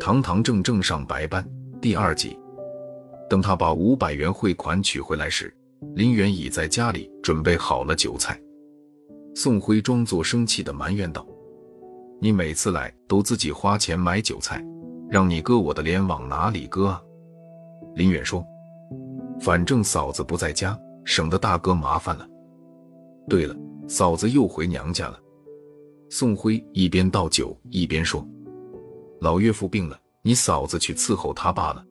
堂堂正正上白班第二集，等他把五百元汇款取回来时，林远已在家里准备好了酒菜。宋辉装作生气的埋怨道：“你每次来都自己花钱买酒菜，让你割我的脸往哪里割啊？”林远说：“反正嫂子不在家，省得大哥麻烦了。对了，嫂子又回娘家了。”宋辉一边倒酒一边说：“老岳父病了，你嫂子去伺候他罢了。”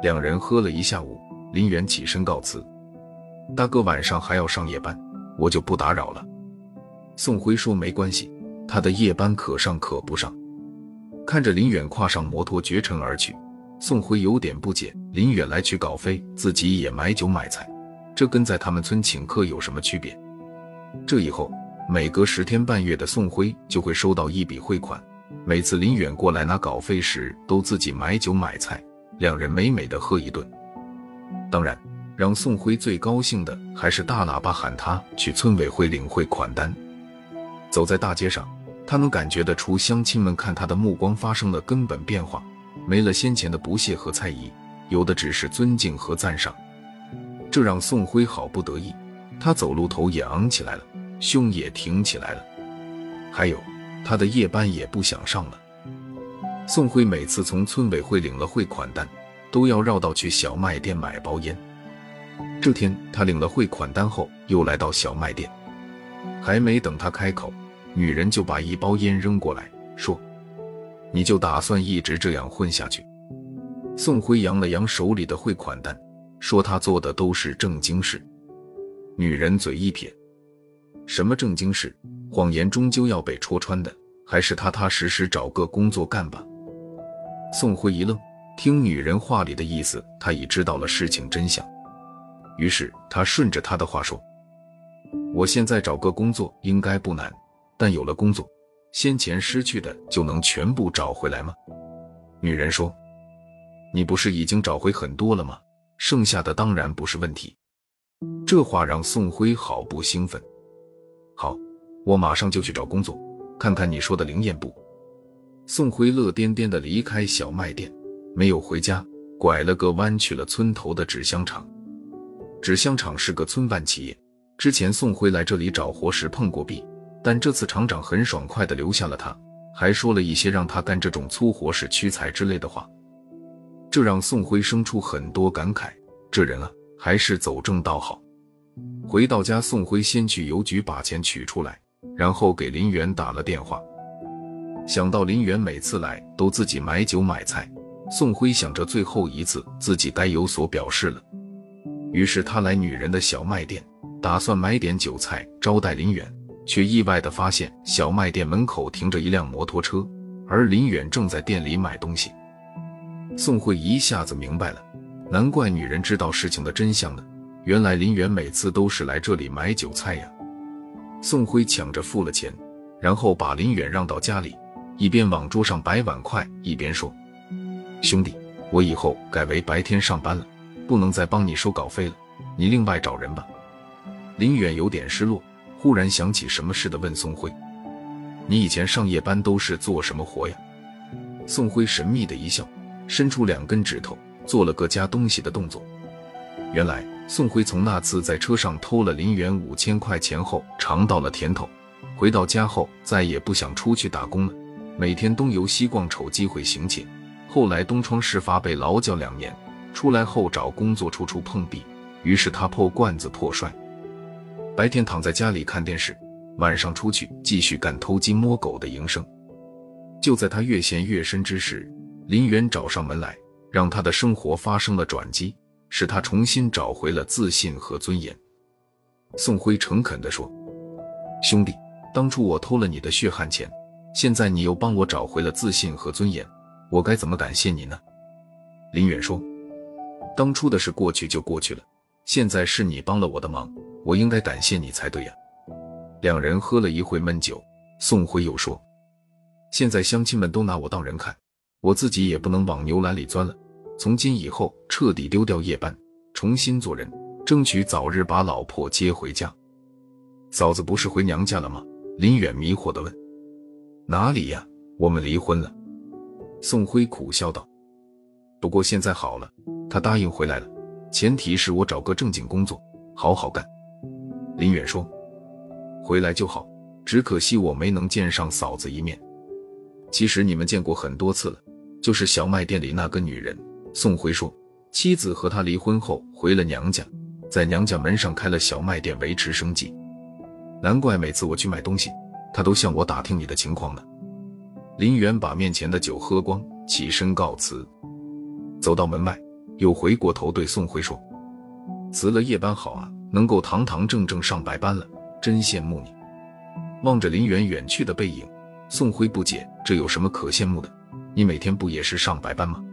两人喝了一下午，林远起身告辞：“大哥晚上还要上夜班，我就不打扰了。”宋辉说：“没关系，他的夜班可上可不上。”看着林远跨上摩托绝尘而去，宋辉有点不解：林远来取稿费，自己也买酒买菜，这跟在他们村请客有什么区别？这以后每隔十天半月的宋辉就会收到一笔汇款，每次林远过来拿稿费时，都自己买酒买菜，两人美美的喝一顿。当然，让宋辉最高兴的还是大喇叭喊他去村委会领汇款单。走在大街上，他能感觉得出乡亲们看他的目光发生了根本变化，没了先前的不屑和猜疑，有的只是尊敬和赞赏。这让宋辉好不得意，他走路头也昂起来了，胸也挺起来了。还有，他的夜班也不想上了。宋辉每次从村委会领了汇款单，都要绕道去小卖店买包烟。这天，他领了汇款单后，又来到小卖店，还没等他开口。女人就把一包烟扔过来，说：“你就打算一直这样混下去？”宋辉扬了扬手里的汇款单，说：“他做的都是正经事。”女人嘴一撇：“什么正经事？谎言终究要被戳穿的，还是踏踏实实找个工作干吧。”宋辉一愣，听女人话里的意思，他已知道了事情真相。于是他顺着她的话说：“我现在找个工作应该不难。”但有了工作，先前失去的就能全部找回来吗？女人说：“你不是已经找回很多了吗？剩下的当然不是问题。”这话让宋辉好不兴奋。好，我马上就去找工作，看看你说的灵验不？宋辉乐颠颠的离开小卖店，没有回家，拐了个弯去了村头的纸箱厂。纸箱厂是个村办企业，之前宋辉来这里找活时碰过壁。但这次厂长很爽快地留下了他，还说了一些让他干这种粗活是屈才之类的话，这让宋辉生出很多感慨。这人啊，还是走正道好。回到家，宋辉先去邮局把钱取出来，然后给林远打了电话。想到林远每次来都自己买酒买菜，宋辉想着最后一次自己该有所表示了。于是他来女人的小卖店，打算买点酒菜招待林远。却意外地发现小卖店门口停着一辆摩托车，而林远正在店里买东西。宋慧一下子明白了，难怪女人知道事情的真相呢。原来林远每次都是来这里买酒菜呀。宋辉抢着付了钱，然后把林远让到家里，一边往桌上摆碗筷，一边说：“兄弟，我以后改为白天上班了，不能再帮你收稿费了，你另外找人吧。”林远有点失落。忽然想起什么似的，问宋辉：“你以前上夜班都是做什么活呀？”宋辉神秘的一笑，伸出两根指头，做了个夹东西的动作。原来宋辉从那次在车上偷了林远五千块钱后，尝到了甜头。回到家后，再也不想出去打工了，每天东游西逛，瞅机会行窃。后来东窗事发，被劳教两年，出来后找工作处处碰壁，于是他破罐子破摔。白天躺在家里看电视，晚上出去继续干偷鸡摸狗的营生。就在他越陷越深之时，林园找上门来，让他的生活发生了转机，使他重新找回了自信和尊严。宋辉诚恳地说：“兄弟，当初我偷了你的血汗钱，现在你又帮我找回了自信和尊严，我该怎么感谢你呢？”林远说：“当初的事过去就过去了，现在是你帮了我的忙。”我应该感谢你才对呀！两人喝了一会闷酒，宋辉又说：“现在乡亲们都拿我当人看，我自己也不能往牛栏里钻了。从今以后，彻底丢掉夜班，重新做人，争取早日把老婆接回家。”嫂子不是回娘家了吗？林远迷惑地问。哪里呀，我们离婚了。宋辉苦笑道。不过现在好了，他答应回来了，前提是我找个正经工作，好好干。林远说：“回来就好，只可惜我没能见上嫂子一面。其实你们见过很多次了，就是小卖店里那个女人。”宋辉说：“妻子和他离婚后回了娘家，在娘家门上开了小卖店维持生计。难怪每次我去买东西，他都向我打听你的情况呢。”林远把面前的酒喝光，起身告辞。走到门外，又回过头对宋辉说：“辞了夜班好啊，能够堂堂正正上白班了，真羡慕你。”望着林远远去的背影，宋辉不解：“这有什么可羡慕的？你每天不也是上白班吗？”